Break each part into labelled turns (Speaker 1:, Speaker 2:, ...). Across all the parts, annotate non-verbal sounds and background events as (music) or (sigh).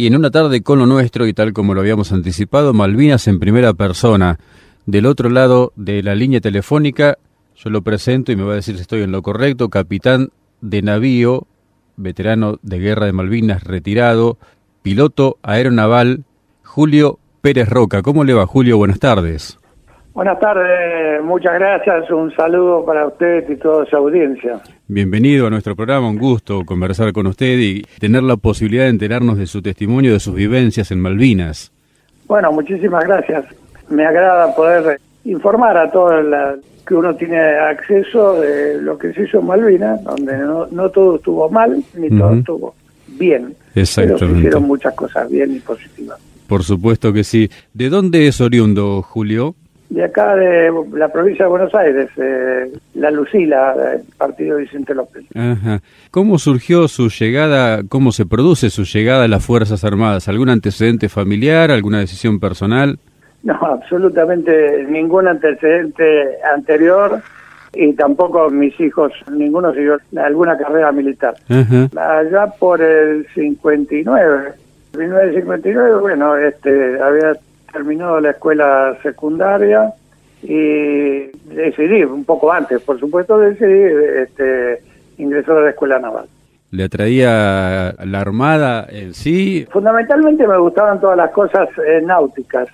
Speaker 1: Y en una tarde con lo nuestro, y tal como lo habíamos anticipado, Malvinas en primera persona. Del otro lado de la línea telefónica, yo lo presento y me va a decir si estoy en lo correcto, capitán de navío, veterano de guerra de Malvinas, retirado, piloto aeronaval, Julio Pérez Roca. ¿Cómo le va, Julio? Buenas tardes.
Speaker 2: Buenas tardes, muchas gracias, un saludo para usted y toda su audiencia.
Speaker 1: Bienvenido a nuestro programa, un gusto conversar con usted y tener la posibilidad de enterarnos de su testimonio, de sus vivencias en Malvinas.
Speaker 2: Bueno, muchísimas gracias. Me agrada poder informar a todo la, que uno tiene acceso de lo que se hizo en Malvinas, donde no, todo estuvo mal ni todo estuvo bien. Pero se hicieron muchas cosas bien y positivas.
Speaker 1: Por supuesto que sí. ¿De dónde es oriundo, Julio?
Speaker 2: De acá de la provincia de Buenos Aires, eh, la Lucila, el partido Vicente López.
Speaker 1: Ajá. ¿Cómo surgió su llegada, cómo se produce su llegada a las Fuerzas Armadas? ¿Algún antecedente familiar, alguna decisión personal?
Speaker 2: No, absolutamente ningún antecedente anterior y tampoco mis hijos, ninguno siguió alguna carrera militar. Allá por el 59, 1959, bueno, este, había terminado la escuela secundaria y decidí, un poco antes, por supuesto, decidí este, ingresar a la escuela naval.
Speaker 1: ¿Le atraía la armada en sí?
Speaker 2: Fundamentalmente me gustaban todas las cosas eh, náuticas.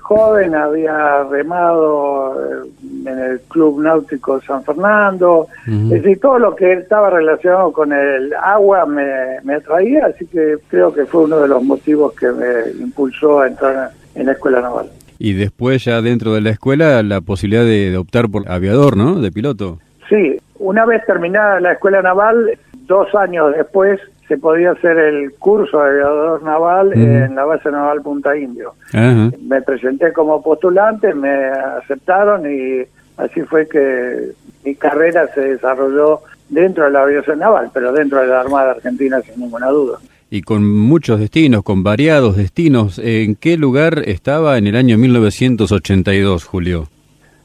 Speaker 2: joven había remado eh, en el Club Náutico San Fernando, es decir, todo lo que estaba relacionado con el agua me, me atraía, así que creo que fue uno de los motivos que me impulsó a entrar en la escuela naval.
Speaker 1: Y después ya dentro de la escuela la posibilidad de, optar por aviador, ¿no? De piloto.
Speaker 2: Sí, una vez terminada la escuela naval, dos años después se podía hacer el curso de aviador naval en la base naval Punta Indio. Me presenté como postulante, me aceptaron y así fue que mi carrera se desarrolló dentro de la aviación naval, pero dentro de la Armada Argentina sin ninguna duda
Speaker 1: y con muchos destinos, con variados destinos. ¿En qué lugar estaba en el año 1982, Julio?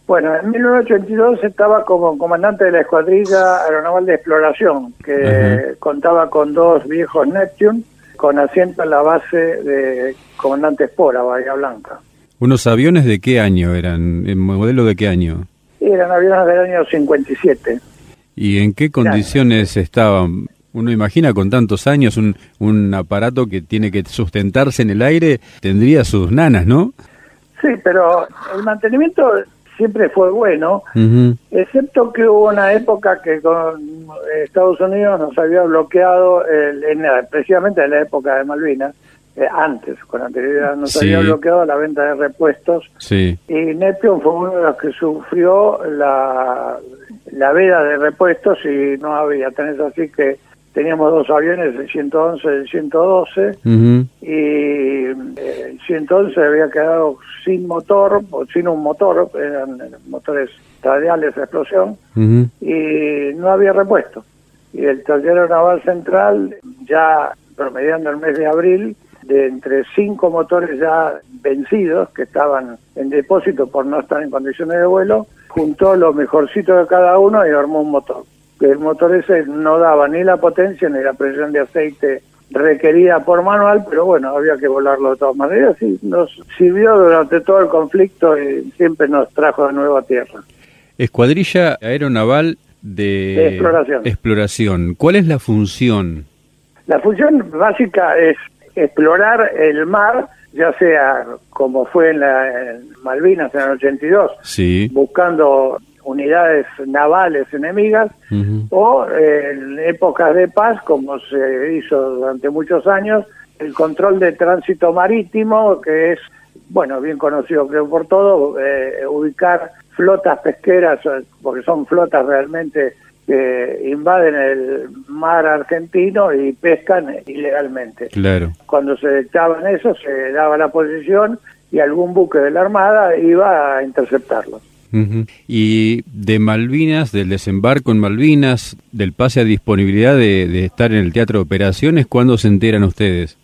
Speaker 2: Bueno, en 1982 estaba como comandante de la Escuadrilla Aeronaval de Exploración, que contaba con dos viejos Neptune, con asiento en la base de Comandante Espora, Bahía Blanca.
Speaker 1: ¿Unos aviones de qué año eran? ¿En modelo de qué año?
Speaker 2: Eran aviones del año 57.
Speaker 1: ¿Y en qué condiciones estaban? Uno imagina con tantos años un, un aparato que tiene que sustentarse en el aire, tendría sus nanas, ¿no?
Speaker 2: Sí, pero el mantenimiento siempre fue bueno, excepto que hubo una época que con Estados Unidos nos había bloqueado, el, en, precisamente en la época de Malvinas, eh, antes, con anterioridad, nos había bloqueado la venta de repuestos.
Speaker 1: Sí.
Speaker 2: Y Neptune fue uno de los que sufrió la, la veda de repuestos y no había. Tenés así que teníamos dos aviones, el 111 y el 112, y eh, el 111 había quedado sin motor, o sin un motor, eran motores radiales de explosión, y no había repuesto. Y el taller naval central, ya promediando el mes de abril, de entre cinco motores ya vencidos, que estaban en depósito por no estar en condiciones de vuelo, juntó lo mejorcito de cada uno y armó un motor el motor ese no daba ni la potencia ni la presión de aceite requerida por manual, pero bueno, había que volarlo de todas maneras y nos sirvió durante todo el conflicto y siempre nos trajo de nuevo a tierra.
Speaker 1: Escuadrilla Aeronaval de,
Speaker 2: exploración.
Speaker 1: exploración. ¿Cuál es la función?
Speaker 2: La función básica es explorar el mar, ya sea como fue en, la, en Malvinas en el 82,
Speaker 1: sí.
Speaker 2: buscando unidades navales enemigas o en épocas de paz, como se hizo durante muchos años, el control de tránsito marítimo, que es, bueno, bien conocido creo por todo, eh, ubicar flotas pesqueras, porque son flotas realmente que invaden el mar argentino y pescan ilegalmente.
Speaker 1: Claro.
Speaker 2: Cuando se detectaban eso, se daba la posición y algún buque de la Armada iba a interceptarlos.
Speaker 1: Y de Malvinas, del desembarco en Malvinas, del pase a disponibilidad de, estar en el teatro de operaciones, ¿cuándo se enteran ustedes?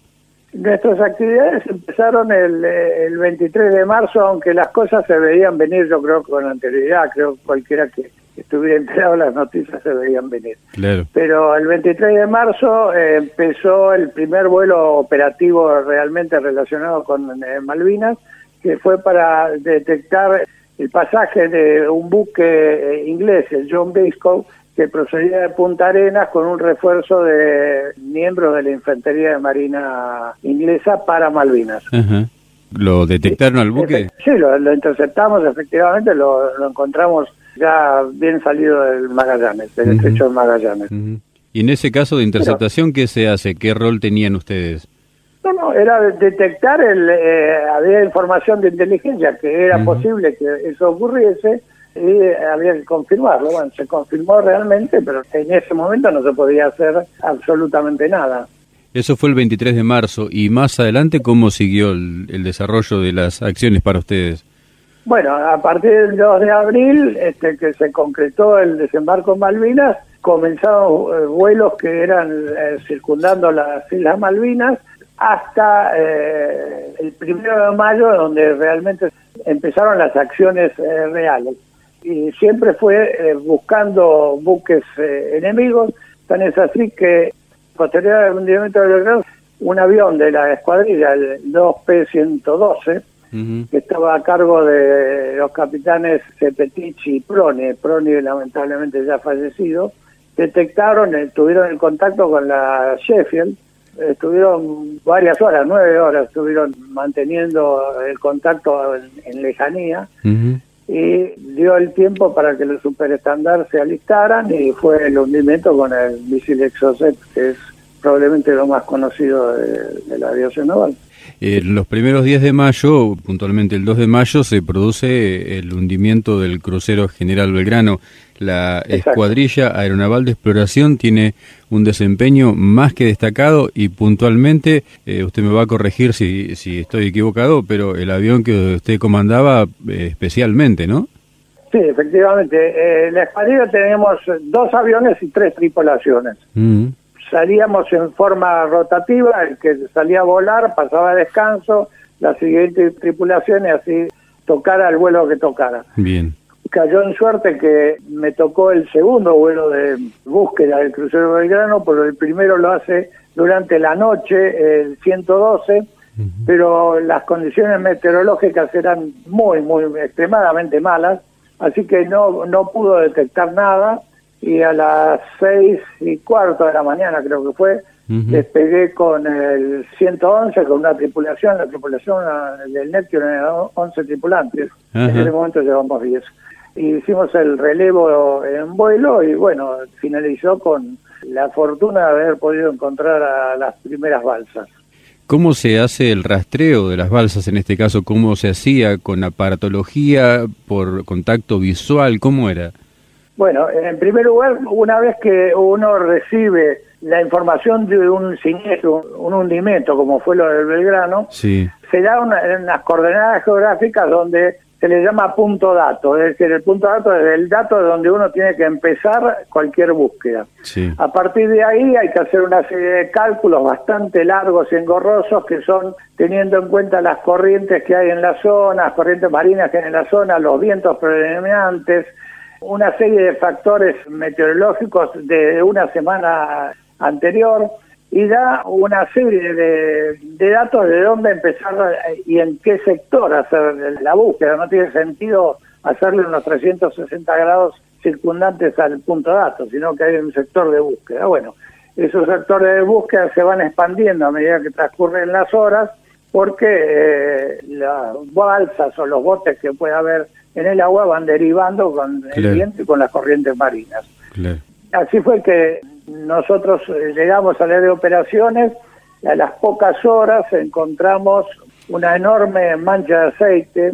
Speaker 2: Nuestras actividades empezaron el, eh, el 23 de marzo, aunque las cosas se veían venir, yo creo, con anterioridad. Creo cualquiera que estuviera enterado las noticias se veían venir. Pero el 23 de marzo eh, empezó el primer vuelo operativo realmente relacionado con eh, Malvinas, que fue para detectar el pasaje de un buque eh, inglés, el John Biscoe, que procedía de Punta Arenas con un refuerzo de miembros de la Infantería de Marina inglesa para Malvinas.
Speaker 1: ¿Lo detectaron al buque?
Speaker 2: Sí, lo, interceptamos, efectivamente, lo, encontramos ya bien salido del Magallanes, del estrecho de Magallanes.
Speaker 1: ¿Y en ese caso de interceptación qué se hace? ¿Qué rol tenían ustedes?
Speaker 2: No, no, era detectar, el, eh, había información de inteligencia que era posible que eso ocurriese y había que confirmarlo. Bueno, se confirmó realmente, pero en ese momento no se podía hacer absolutamente nada.
Speaker 1: Eso fue el 23 de marzo. ¿Y más adelante cómo siguió el, desarrollo de las acciones para ustedes?
Speaker 2: Bueno, a partir del 2 de abril, este, que se concretó el desembarco en Malvinas, comenzaron eh, vuelos que eran eh, circundando las Islas Malvinas hasta eh, el primero de mayo, donde realmente empezaron las acciones reales. Y siempre fue eh, buscando buques eh, enemigos. Tan es así que posterior al hundimiento de Belgrano, un avión de la escuadrilla, el 2P-112, que estaba a cargo de los capitanes Cepetici y Prone, Prone lamentablemente ya fallecido, detectaron, eh, tuvieron el contacto con la Sheffield, estuvieron varias horas, nueve horas, estuvieron manteniendo el contacto en, lejanía y dio el tiempo para que los superestándares se alistaran y fue el hundimiento con el misil Exocet, que es probablemente lo más conocido de, la aviación naval.
Speaker 1: En los primeros días de mayo, puntualmente el 2 de mayo, se produce el hundimiento del crucero General Belgrano. La escuadrilla aeronaval de exploración tiene un desempeño más que destacado y puntualmente, eh, usted me va a corregir si, si estoy equivocado, pero el avión que usted comandaba eh, especialmente, ¿no?
Speaker 2: Sí, efectivamente. Eh, en la escuadrilla tenemos dos aviones y tres tripulaciones. Mm. Salíamos en forma rotativa, el que salía a volar pasaba a descanso, la siguiente tripulación y así tocara el vuelo que tocara.
Speaker 1: Bien.
Speaker 2: Cayó en suerte que me tocó el segundo vuelo de búsqueda del crucero Belgrano, porque el primero lo hace durante la noche, el 112, pero las condiciones meteorológicas eran muy, muy extremadamente malas, así que no, no pudo detectar nada y a las seis y cuarto de la mañana creo que fue, despegué con el 111, con una tripulación, la tripulación del Neptune era 11 tripulantes, en ese momento llevamos 10 hicimos el relevo en vuelo y bueno, finalizó con la fortuna de haber podido encontrar a las primeras balsas.
Speaker 1: ¿Cómo se hace el rastreo de las balsas en este caso? ¿Cómo se hacía con aparatología, por contacto visual? ¿Cómo era?
Speaker 2: Bueno, en primer lugar, una vez que uno recibe la información de un siniestro, un hundimiento, como fue lo del Belgrano,
Speaker 1: se
Speaker 2: da unas coordenadas geográficas donde se le llama punto dato, es decir, el punto dato es el dato de donde uno tiene que empezar cualquier búsqueda. A partir de ahí hay que hacer una serie de cálculos bastante largos y engorrosos que son teniendo en cuenta las corrientes que hay en la zona, las corrientes marinas que hay en la zona, los vientos predominantes, una serie de factores meteorológicos de una semana anterior y da una serie de, datos de dónde empezar y en qué sector hacer la búsqueda. No tiene sentido hacerle unos 360 grados circundantes al punto de datos, sino que hay un sector de búsqueda. Bueno, esos sectores de búsqueda se van expandiendo a medida que transcurren las horas porque eh, las balsas o los botes que puede haber en el agua van derivando con el viento y con las corrientes marinas. Así fue que nosotros eh, llegamos a la de operaciones y a las pocas horas encontramos una enorme mancha de aceite,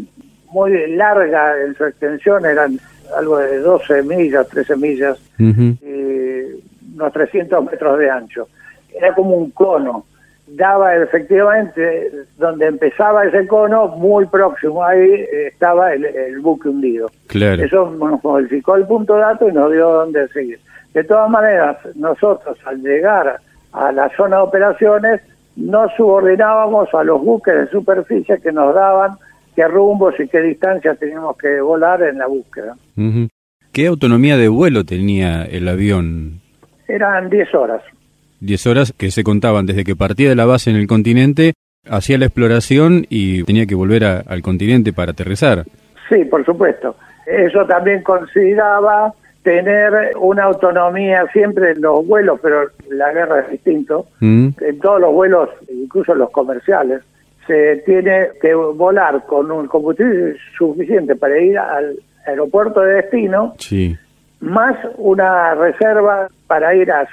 Speaker 2: muy larga en su extensión, eran algo de 12 millas, 13 millas, y unos 300 metros de ancho. Era como un cono. Daba efectivamente, donde empezaba ese cono, muy próximo ahí estaba el, buque hundido. Eso nos modificó el punto de dato y nos dio dónde seguir. De todas maneras, nosotros al llegar a la zona de operaciones no subordinábamos a los buques de superficie que nos daban qué rumbos y qué distancias teníamos que volar en la búsqueda.
Speaker 1: ¿Qué ¿Qué autonomía de vuelo tenía el avión?
Speaker 2: Eran 10 horas.
Speaker 1: 10 horas que se contaban desde que partía de la base en el continente, hacía la exploración y tenía que volver al continente para aterrizar.
Speaker 2: Sí, por supuesto. Eso también consideraba tener una autonomía siempre en los vuelos, pero la guerra es distinto. Mm. En todos los vuelos, incluso los comerciales, se tiene que volar con un combustible suficiente para ir al aeropuerto de destino,
Speaker 1: sí.
Speaker 2: Más una reserva para ir al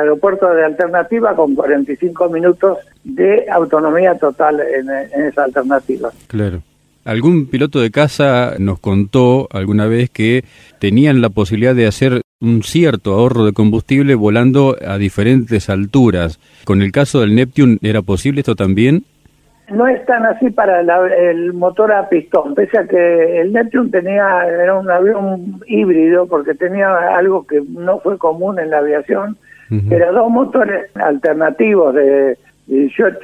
Speaker 2: aeropuerto de alternativa con 45 minutos de autonomía total en, en esa alternativa.
Speaker 1: Claro. Algún piloto de casa nos contó alguna vez que tenían la posibilidad de hacer un cierto ahorro de combustible volando a diferentes alturas. ¿Con el caso del Neptune era posible esto también?
Speaker 2: No es tan así para el motor a pistón, pese a que el Neptune tenía, era un avión híbrido porque tenía algo que no fue común en la aviación, era dos motores alternativos de 18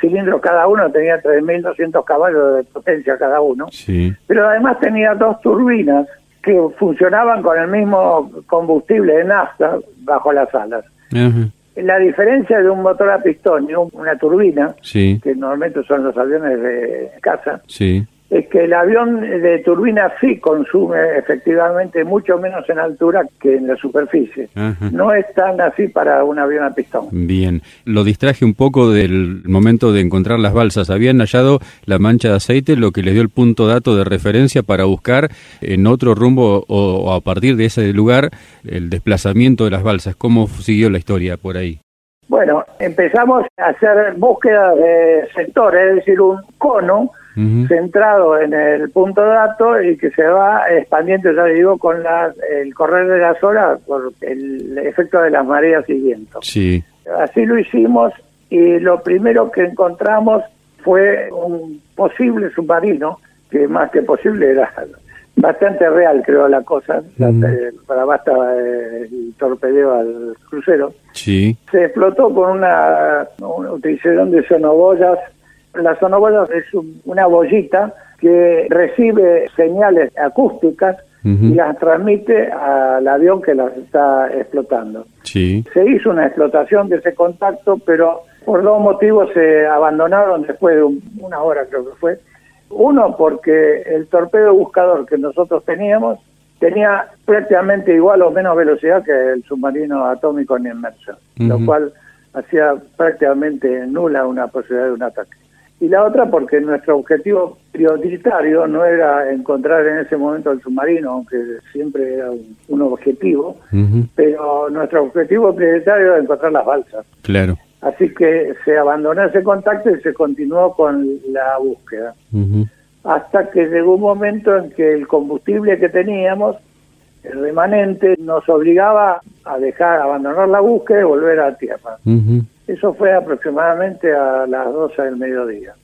Speaker 2: cilindros cada uno, tenía 3.200 caballos de potencia cada uno.
Speaker 1: Sí.
Speaker 2: Pero además tenía dos turbinas que funcionaban con el mismo combustible de nafta bajo las alas. La diferencia de un motor a pistón y una turbina, que normalmente son los aviones de casa,
Speaker 1: sí
Speaker 2: es que el avión de turbina sí consume efectivamente mucho menos en altura que en la superficie. No es tan así para un avión a pistón.
Speaker 1: Bien, lo distraje un poco del momento de encontrar las balsas. Habían hallado la mancha de aceite, lo que les dio el punto dato de referencia para buscar en otro rumbo o, a partir de ese lugar el desplazamiento de las balsas. ¿Cómo siguió la historia por ahí?
Speaker 2: Bueno, empezamos a hacer búsqueda de sectores, es decir, un cono centrado en el punto dato y que se va expandiendo, ya digo, con la, el correr de las horas por el efecto de las mareas siguientes.
Speaker 1: Sí.
Speaker 2: Así lo hicimos y lo primero que encontramos fue un posible submarino, que más que posible era (laughs) bastante real, creo, la cosa, para basta eh, el torpedeo al crucero.
Speaker 1: Sí.
Speaker 2: Se explotó con una, una utilización de sonoboyas la sonoboya es una bollita que recibe señales acústicas y las transmite al avión que las está explotando.
Speaker 1: Sí.
Speaker 2: Se hizo una explotación de ese contacto, pero por dos motivos se abandonaron después de una hora, creo que fue. Uno, porque el torpedo buscador que nosotros teníamos tenía prácticamente igual o menos velocidad que el submarino atómico en inmersión, lo cual hacía prácticamente nula una posibilidad de un ataque y la otra porque nuestro objetivo prioritario no era encontrar en ese momento el submarino, aunque siempre era un, objetivo, pero nuestro objetivo prioritario era encontrar las balsas.
Speaker 1: Claro.
Speaker 2: Así que se abandonó ese contacto y se continuó con la búsqueda. Hasta que llegó un momento en que el combustible que teníamos, el remanente, nos obligaba a dejar, abandonar la búsqueda y volver a tierra. Eso fue aproximadamente a las 12 del mediodía.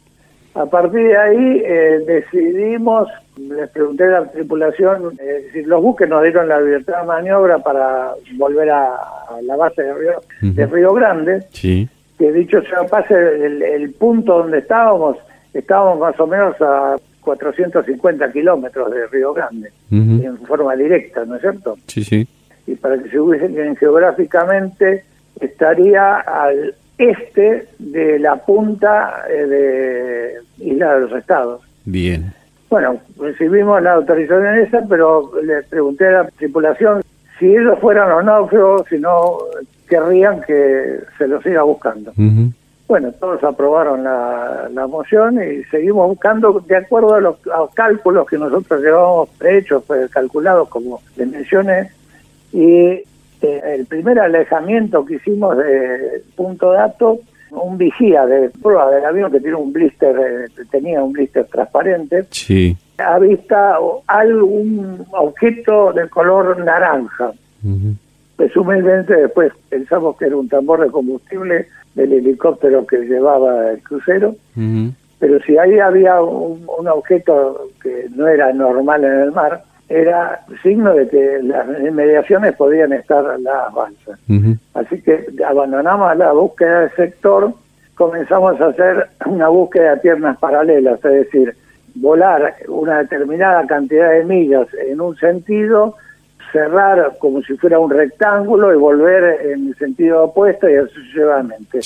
Speaker 2: A partir de ahí eh, decidimos, les pregunté a la tripulación, eh, los buques nos dieron la libertad de maniobra para volver a, la base de Río, de Río Grande,
Speaker 1: sí.
Speaker 2: que dicho sea pase, el, punto donde estábamos, estábamos más o menos a 450 kilómetros de Río Grande, en forma directa, ¿no es cierto?
Speaker 1: Sí, sí.
Speaker 2: Y para que se ubiquen geográficamente, estaría al este de la punta eh, de Isla de los Estados.
Speaker 1: Bien.
Speaker 2: Bueno, recibimos la autorización esa, pero le pregunté a la tripulación si ellos fueran los náufragos, si no querrían que se los siga buscando. Bueno, todos aprobaron la, la, moción y seguimos buscando de acuerdo a los, cálculos que nosotros llevamos hechos, pues, calculados como les mencioné, y este, el primer alejamiento que hicimos de punto dato, un vigía de prueba del avión que tiene un blister, eh, tenía un blister transparente,
Speaker 1: sí.
Speaker 2: vista algún objeto de color naranja. Presumiblemente después pensamos que era un tambor de combustible del helicóptero que llevaba el crucero, pero si ahí había un objeto que no era normal en el mar, era signo de que las inmediaciones podían estar las balsas. Así que abandonamos la búsqueda del sector, comenzamos a hacer una búsqueda de piernas paralelas, es decir, volar una determinada cantidad de millas en un sentido cerrar como si fuera un rectángulo y volver en el sentido opuesto y así sucesivamente.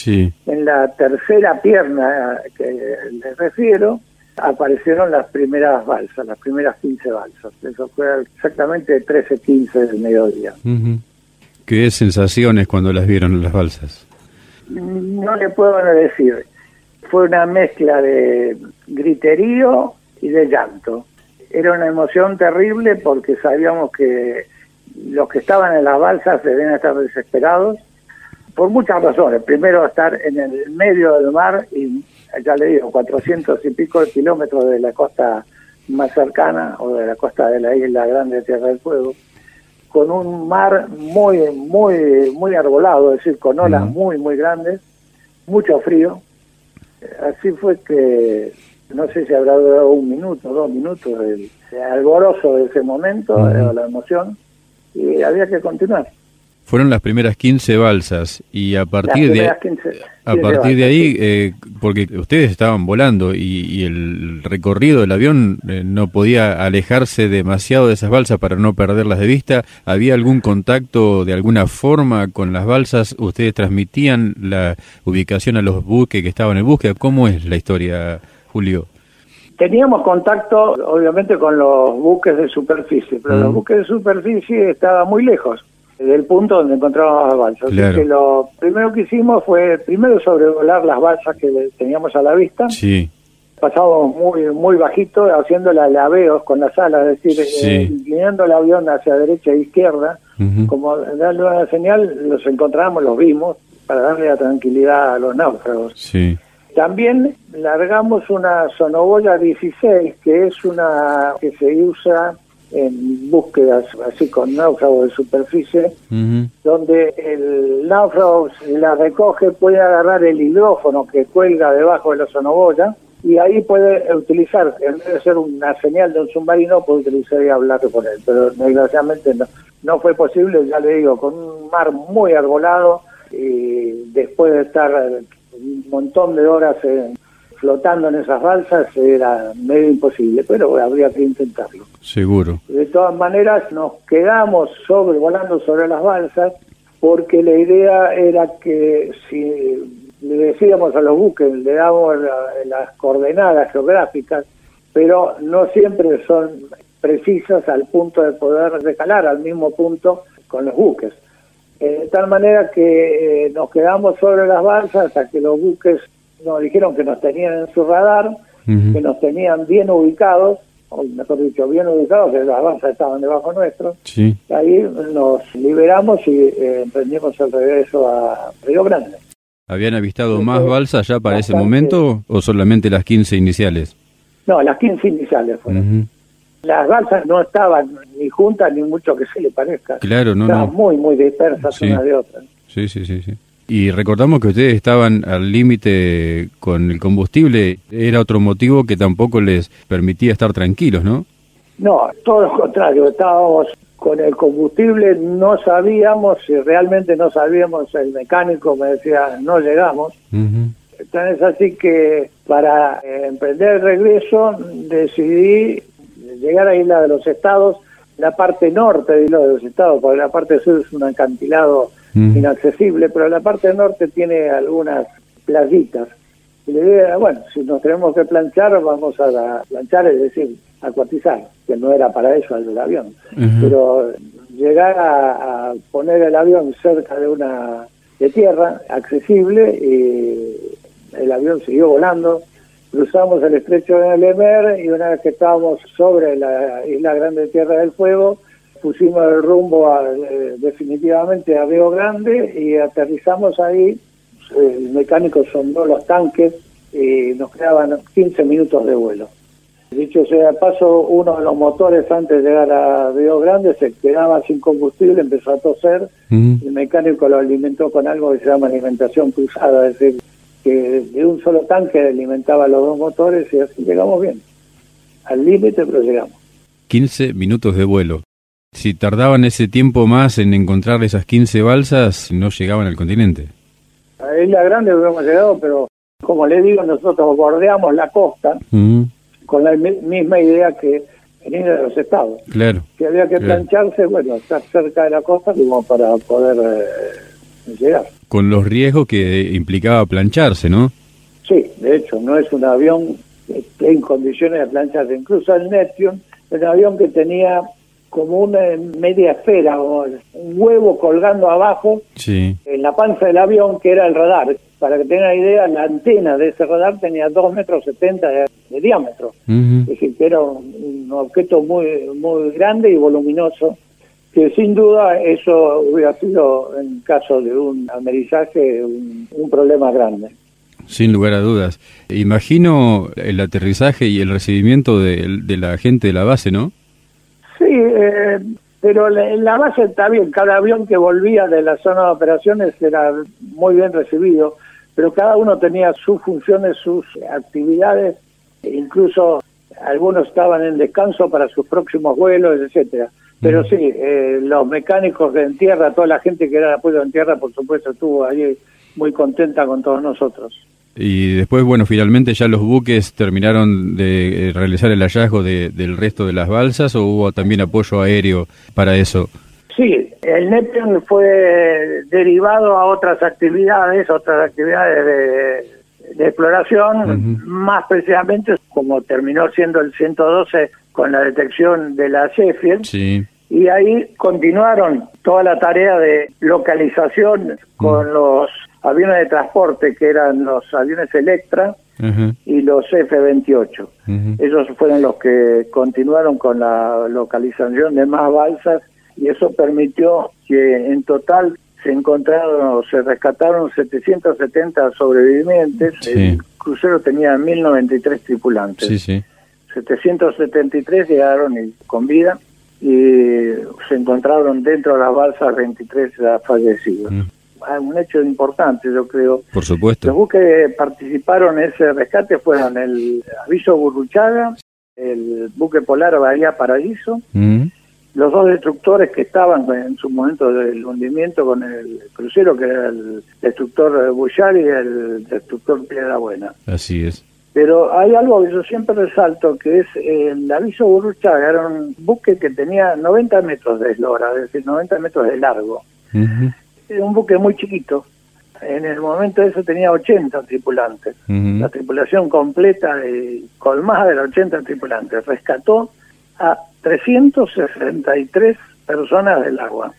Speaker 2: En la tercera pierna que les refiero, aparecieron las primeras balsas, las primeras 15 balsas. Eso fue exactamente 13-15 del mediodía.
Speaker 1: ¿Qué sensaciones cuando las vieron las balsas?
Speaker 2: No le puedo decir. Fue una mezcla de griterío y de llanto. Era una emoción terrible porque sabíamos que los que estaban en las balsas debían estar desesperados por muchas razones. Primero, estar en el medio del mar y, ya le digo, 400 y pico de kilómetros de la costa más cercana o de la costa de la isla Grande de Tierra del Fuego, con un mar muy, muy, muy arbolado, es decir, con olas muy, muy grandes, mucho frío. Así fue que, no sé si habrá durado un minuto, dos minutos, el, alboroso de ese momento, la emoción, y había que continuar.
Speaker 1: Fueron las primeras 15 balsas y a partir de a partir de ahí, eh, porque ustedes estaban volando y, el recorrido del avión eh, no podía alejarse demasiado de esas balsas para no perderlas de vista. ¿Había algún contacto de alguna forma con las balsas? ¿Ustedes transmitían la ubicación a los buques que estaban en búsqueda? ¿Cómo es la historia, Julio?
Speaker 2: Teníamos contacto, obviamente, con los buques de superficie, pero los mm. buques de superficie estaban muy lejos del punto donde encontrábamos las balsas. Así que lo primero que hicimos fue primero sobrevolar las balsas que teníamos a la vista.
Speaker 1: Sí.
Speaker 2: Pasábamos muy muy bajito, haciendo laveos con las alas, es decir, eh, inclinando el avión hacia derecha e izquierda, como darle una señal, los encontramos, los vimos, para darle la tranquilidad a los náufragos.
Speaker 1: Sí.
Speaker 2: También largamos una sonoboya 16, que es una que se usa en búsquedas así con náufragos de superficie, donde el náufrago la recoge, puede agarrar el hidrófono que cuelga debajo de la sonoboya y ahí puede utilizar, en vez de ser una señal de un submarino, puede utilizar y hablar con él. Pero desgraciadamente no, no fue posible, ya le digo, con un mar muy arbolado y después de estar un montón de horas flotando en esas balsas era medio imposible, pero habría que intentarlo.
Speaker 1: Seguro.
Speaker 2: De todas maneras, nos quedamos sobre, volando sobre las balsas porque la idea era que si le decíamos a los buques, le damos las coordenadas geográficas, pero no siempre son precisas al punto de poder recalar al mismo punto con los buques. Eh, de tal manera que eh, nos quedamos sobre las balsas hasta que los buques nos dijeron que nos tenían en su radar, que nos tenían bien ubicados, o mejor dicho, bien ubicados, que las balsas estaban debajo nuestro.
Speaker 1: Sí.
Speaker 2: Ahí nos liberamos y eh, emprendimos el regreso a Río Grande.
Speaker 1: ¿Habían avistado más balsas ya para ese momento o solamente las 15 iniciales?
Speaker 2: No, las 15 iniciales fueron. Las balsas no estaban ni juntas ni mucho que se le parezca.
Speaker 1: Claro, no,
Speaker 2: estaban muy, muy dispersas una de otra.
Speaker 1: Sí, sí, sí, sí. Y recordamos que ustedes estaban al límite con el combustible. Era otro motivo que tampoco les permitía estar tranquilos, ¿no?
Speaker 2: No, todo lo contrario. Estábamos con el combustible, no sabíamos, si realmente no sabíamos, el mecánico me decía, no llegamos. Entonces, así que para eh, emprender el regreso decidí llegar a Isla de los Estados, la parte norte de Isla de los Estados, porque la parte sur es un acantilado inaccesible, pero la parte norte tiene algunas playitas. Y la idea era, bueno, si nos tenemos que planchar, vamos a planchar, es decir, acuatizar, que no era para eso el avión. Pero llegar a, poner el avión cerca de una de tierra accesible y el avión siguió volando cruzamos el estrecho de Lemer y una vez que estábamos sobre la isla Grande Tierra del Fuego, pusimos el rumbo eh, definitivamente a Río Grande y aterrizamos ahí. El mecánico sondó los tanques y nos quedaban 15 minutos de vuelo. Dicho sea paso, uno de los motores antes de llegar a Río Grande se quedaba sin combustible, empezó a toser. El mecánico lo alimentó con algo que se llama alimentación cruzada, es decir, que de un solo tanque alimentaba los dos motores y así llegamos bien. Al límite, pero llegamos.
Speaker 1: 15 minutos de vuelo. Si tardaban ese tiempo más en encontrar esas 15 balsas, no llegaban al continente.
Speaker 2: A Isla Grande hubiéramos llegado, pero como le digo, nosotros bordeamos la costa con la misma idea que en Isla de los Estados.
Speaker 1: Claro.
Speaker 2: Que había que plancharse, bueno, estar cerca de la costa como para poder eh, llegar.
Speaker 1: Con los riesgos que implicaba plancharse, ¿no?
Speaker 2: Sí, de hecho, no es un avión en condiciones de plancharse. Incluso el Neptune es un avión que tenía como una media esfera o un huevo colgando abajo
Speaker 1: sí.
Speaker 2: en la panza del avión que era el radar. Para que tengan idea, la antena de ese radar tenía 2 metros 70 de, diámetro. Es decir, que era un, objeto muy, muy grande y voluminoso, que sin duda eso hubiera sido, en caso de un amerizaje, un, un problema grande.
Speaker 1: Sin lugar a dudas. Imagino el aterrizaje y el recibimiento de, de la gente de la base, ¿no?
Speaker 2: Sí, eh, pero la base está bien, cada avión que volvía de la zona de operaciones era muy bien recibido, pero cada uno tenía sus funciones, sus actividades, incluso algunos estaban en descanso para sus próximos vuelos, etcétera. Pero sí, eh, los mecánicos en tierra, toda la gente que era de apoyo en tierra, por supuesto, estuvo allí muy contenta con todos nosotros.
Speaker 1: Y después, bueno, finalmente ya los buques terminaron de eh, realizar el hallazgo de, del resto de las balsas o hubo también apoyo aéreo para eso.
Speaker 2: Sí, el Neptune fue derivado a otras actividades, otras actividades de, exploración, más precisamente como terminó siendo el 112 con la detección de la Sheffield.
Speaker 1: Sí.
Speaker 2: Y ahí continuaron toda la tarea de localización con los aviones de transporte que eran los aviones Electra y los F-28. Ellos fueron los que continuaron con la localización de más balsas y eso permitió que en total se encontraron, se rescataron 770 sobrevivientes. El crucero tenía 1093 tripulantes.
Speaker 1: Sí, sí.
Speaker 2: 773 llegaron con vida y se encontraron dentro de las balsas 23 fallecidos. Ah, un hecho importante, yo creo.
Speaker 1: Por supuesto.
Speaker 2: Los buques que participaron en ese rescate fueron el Aviso Burruchaga, el buque polar Bahía Paraíso,
Speaker 1: mm.
Speaker 2: los dos destructores que estaban en su momento del hundimiento con el crucero, que era el destructor Bullard y el destructor Piedra Buena.
Speaker 1: Así es.
Speaker 2: Pero hay algo que yo siempre resalto, que es el aviso Burruchaga, era un buque que tenía 90 metros de eslora, es decir, 90 metros de largo un buque muy chiquito. En el momento de eso tenía 80 tripulantes. La tripulación completa, de, colmada de los 80 tripulantes, rescató a 363 personas del agua.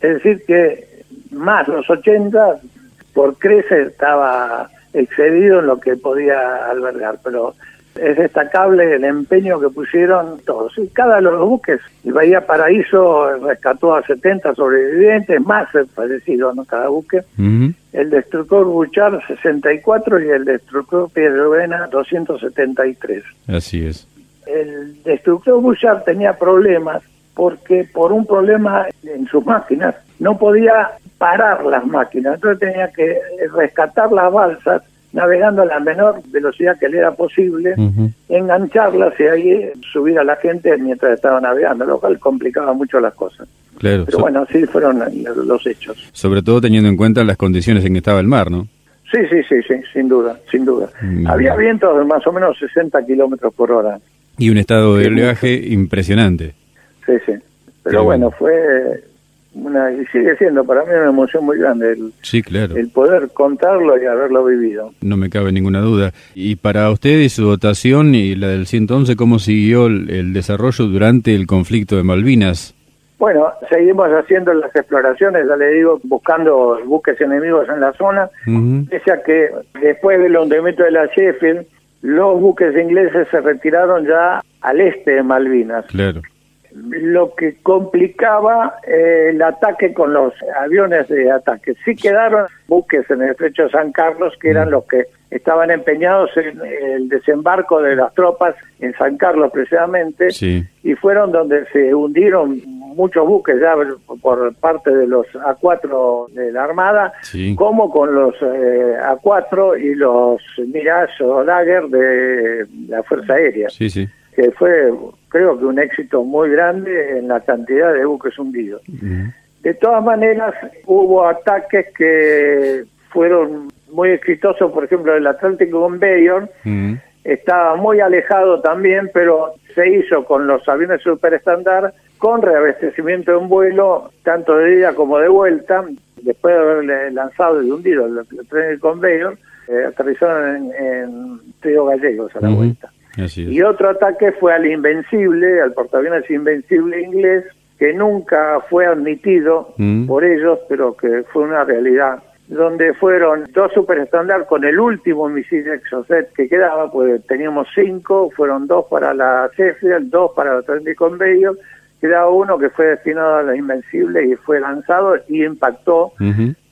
Speaker 2: Es decir, que más los 80, por crecer estaba excedido en lo que podía albergar, pero es destacable el empeño que pusieron todos. Y cada de los buques, el Bahía Paraíso rescató a 70 sobrevivientes, más fallecidos ¿no? cada buque. El destructor Buchar 64 y el destructor Piedrovena 273.
Speaker 1: Así es.
Speaker 2: El destructor Buchar tenía problemas porque por un problema en sus máquinas no podía parar las máquinas, entonces tenía que rescatar las balsas navegando a la menor velocidad que le era posible, engancharlas y ahí subir a la gente mientras estaba navegando, lo cual complicaba mucho las cosas.
Speaker 1: Claro.
Speaker 2: Pero bueno, así fueron los hechos.
Speaker 1: Sobre todo teniendo en cuenta las condiciones en que estaba el mar, ¿no?
Speaker 2: Sí, sí, sí, sí, sin duda, sin duda. Mm. Había vientos de más o menos 60 kilómetros por hora.
Speaker 1: Y un estado de oleaje impresionante.
Speaker 2: Sí, sí. Pero bueno, fue una, y sigue siendo para mí una emoción muy grande el,
Speaker 1: sí, claro.
Speaker 2: el poder contarlo y haberlo vivido.
Speaker 1: No me cabe ninguna duda. Y para usted y su dotación y la del 111, ¿cómo siguió el, desarrollo durante el conflicto de Malvinas?
Speaker 2: Bueno, seguimos haciendo las exploraciones, ya le digo, buscando buques enemigos en la zona, pese a que después del hundimiento de la Sheffield, los buques ingleses se retiraron ya al este de Malvinas.
Speaker 1: Claro
Speaker 2: lo que complicaba eh, el ataque con los aviones de ataque. Sí quedaron buques en el estrecho de San Carlos que eran mm. los que estaban empeñados en el desembarco de las tropas en San Carlos precisamente y fueron donde se hundieron muchos buques ya por parte de los A4 de la Armada como con los eh, A4 y los Mirage o Dagger de la Fuerza Aérea.
Speaker 1: Sí, sí
Speaker 2: que fue creo que un éxito muy grande en la cantidad de buques hundidos. De todas maneras, hubo ataques que fueron muy exitosos, por ejemplo, el Atlántico con estaba muy alejado también, pero se hizo con los aviones super estándar con reabastecimiento en vuelo, tanto de ida como de vuelta, después de haberle lanzado y hundido el, tren de conveyor, eh, aterrizaron en, en Río Gallegos a la vuelta. Y otro ataque fue al Invencible, al portaaviones Invencible inglés, que nunca fue admitido mm. por ellos, pero que fue una realidad, donde fueron dos superestándar con el último misil Exocet que quedaba, pues teníamos cinco, fueron dos para la Sheffield, dos para la tren de conveyor, quedaba uno que fue destinado a la Invencible y fue lanzado y impactó,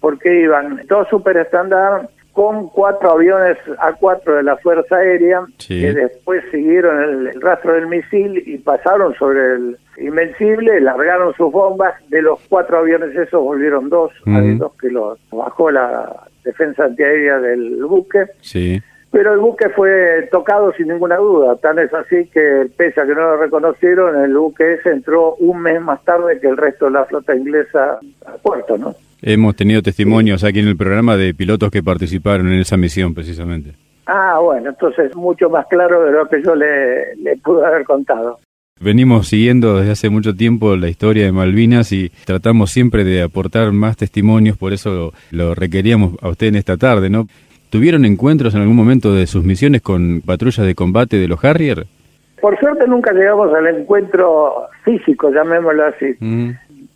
Speaker 2: porque iban dos superestándar con cuatro aviones A4 de la Fuerza Aérea, que después siguieron el, rastro del misil y pasaron sobre el Invencible, largaron sus bombas, de los cuatro aviones esos volvieron dos, hay dos que los bajó la defensa antiaérea del buque.
Speaker 1: Sí.
Speaker 2: Pero el buque fue tocado sin ninguna duda, tan es así que pese a que no lo reconocieron, el buque ese entró un mes más tarde que el resto de la flota inglesa al puerto, ¿no?
Speaker 1: Hemos tenido testimonios aquí en el programa de pilotos que participaron en esa misión precisamente.
Speaker 2: Ah, bueno, entonces mucho más claro de lo que yo le, le pude haber contado.
Speaker 1: Venimos siguiendo desde hace mucho tiempo la historia de Malvinas y tratamos siempre de aportar más testimonios, por eso lo, requeríamos a usted en esta tarde, ¿no? ¿Tuvieron encuentros en algún momento de sus misiones con patrullas de combate de los Harrier?
Speaker 2: Por suerte nunca llegamos al encuentro físico, llamémoslo así.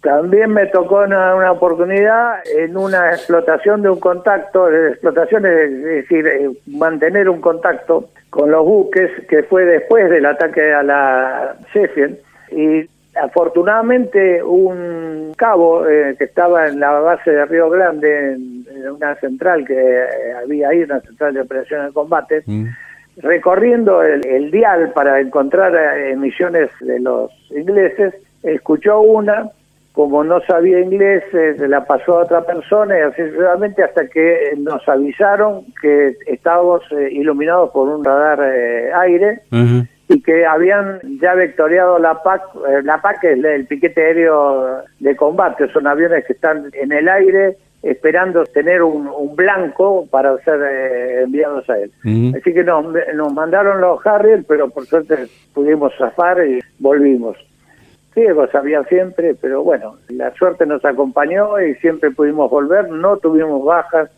Speaker 2: También me tocó una, oportunidad en una explotación de un contacto, explotación es decir, eh, mantener un contacto con los buques, que fue después del ataque a la Sheffield, y afortunadamente un cabo eh, que estaba en la base de Río Grande, en, una central que eh, había ahí, una central de operaciones de combate, mm. recorriendo el dial para encontrar emisiones de los ingleses, escuchó una como no sabía inglés, eh, se la pasó a otra persona y así sucesivamente hasta que nos avisaron que estábamos eh, iluminados por un radar eh, aire y que habían ya vectoriado la PAC, la PAC es el piquete aéreo de combate, son aviones que están en el aire esperando tener un, blanco para ser enviados a él. Así que nos, nos mandaron los Harrier, pero por suerte pudimos zafar y volvimos ciegos había siempre, pero bueno, la suerte nos acompañó y siempre pudimos volver, no tuvimos bajas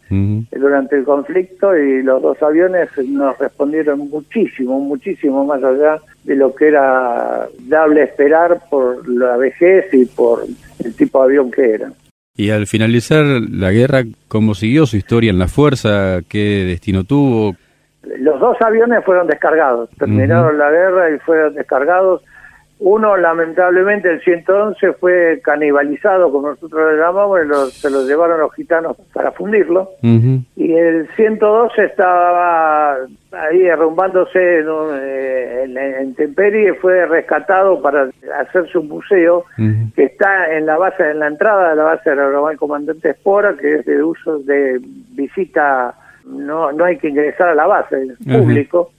Speaker 2: durante el conflicto y los dos aviones nos respondieron muchísimo, muchísimo más allá de lo que era dable esperar por la vejez y por el tipo de avión que era.
Speaker 1: Y al finalizar la guerra, ¿cómo siguió su historia en la fuerza? ¿Qué destino tuvo?
Speaker 2: Los dos aviones fueron descargados, terminaron la guerra y fueron descargados uno, lamentablemente, el 111 fue canibalizado, como nosotros le llamamos, se lo llevaron los gitanos para fundirlo. Y el 112 estaba ahí derrumbándose eh, en, en, Temperie, fue rescatado para hacer su museo, que está en la base, en la entrada de la base del Comandante Espora, que es de uso de visita, no, no hay que ingresar a la base, es público.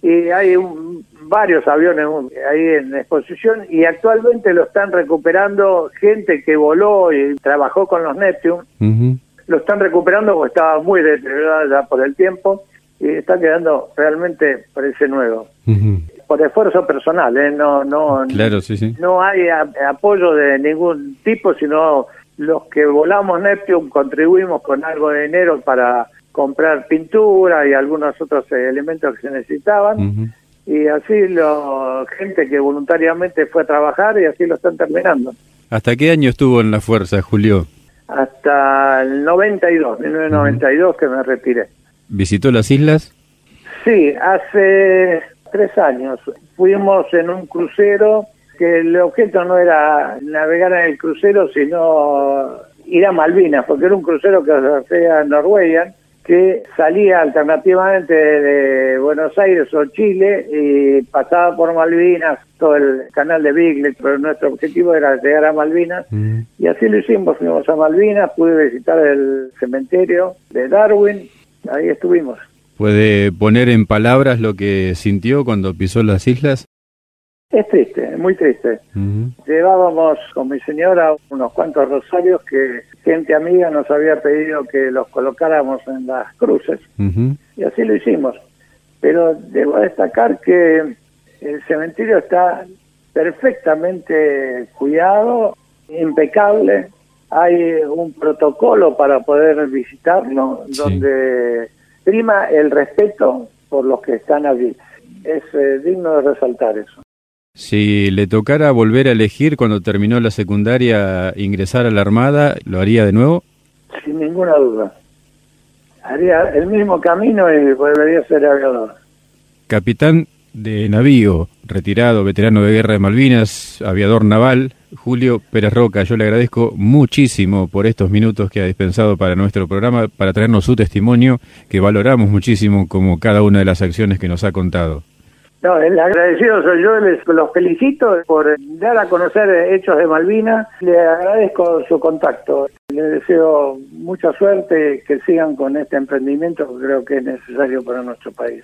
Speaker 2: Y hay un, varios aviones ahí en exposición y actualmente lo están recuperando gente que voló y trabajó con los Neptune. Lo están recuperando porque estaba muy deteriorado ya por el tiempo y está quedando realmente parece nuevo. Por esfuerzo personal, ¿eh? no no
Speaker 1: claro, sí, sí.
Speaker 2: no hay apoyo de ningún tipo, sino los que volamos Neptune contribuimos con algo de dinero para comprar pintura y algunos otros elementos que se necesitaban y así la gente que voluntariamente fue a trabajar y así lo están terminando.
Speaker 1: ¿Hasta qué año estuvo en la fuerza, Julio?
Speaker 2: Hasta el 92, 1992 que me retiré.
Speaker 1: ¿Visitó las islas?
Speaker 2: Sí, hace tres años. Fuimos en un crucero que el objeto no era navegar en el crucero, sino ir a Malvinas, porque era un crucero que hacía Noruega que salía alternativamente de Buenos Aires o Chile y pasaba por Malvinas, todo el canal de Biglet, pero nuestro objetivo era llegar a Malvinas mm. y así lo hicimos, fuimos a Malvinas, pude visitar el cementerio de Darwin, ahí estuvimos.
Speaker 1: ¿Puede poner en palabras lo que sintió cuando pisó las islas?
Speaker 2: Es triste, muy triste. Llevábamos con mi señora unos cuantos rosarios que gente amiga nos había pedido que los colocáramos en las cruces y así lo hicimos. Pero debo destacar que El cementerio está perfectamente cuidado, impecable. Hay un protocolo para poder visitarlo, donde prima el respeto por los que están allí. Es eh, digno de resaltar eso.
Speaker 1: Si le tocara volver a elegir cuando terminó la secundaria ingresar a la Armada, ¿lo haría de nuevo?
Speaker 2: Sin ninguna duda. Haría el mismo camino y volvería a ser aviador.
Speaker 1: Capitán de navío, retirado, veterano de guerra de Malvinas, aviador naval, Julio Pérez Roca, yo le agradezco muchísimo por estos minutos que ha dispensado para nuestro programa, para traernos su testimonio, que valoramos muchísimo como cada una de las acciones que nos ha contado.
Speaker 2: No, el agradecido soy yo, les los felicito por dar a conocer hechos de Malvinas, le agradezco su contacto, le deseo mucha suerte, que sigan con este emprendimiento que creo que es necesario para nuestro país.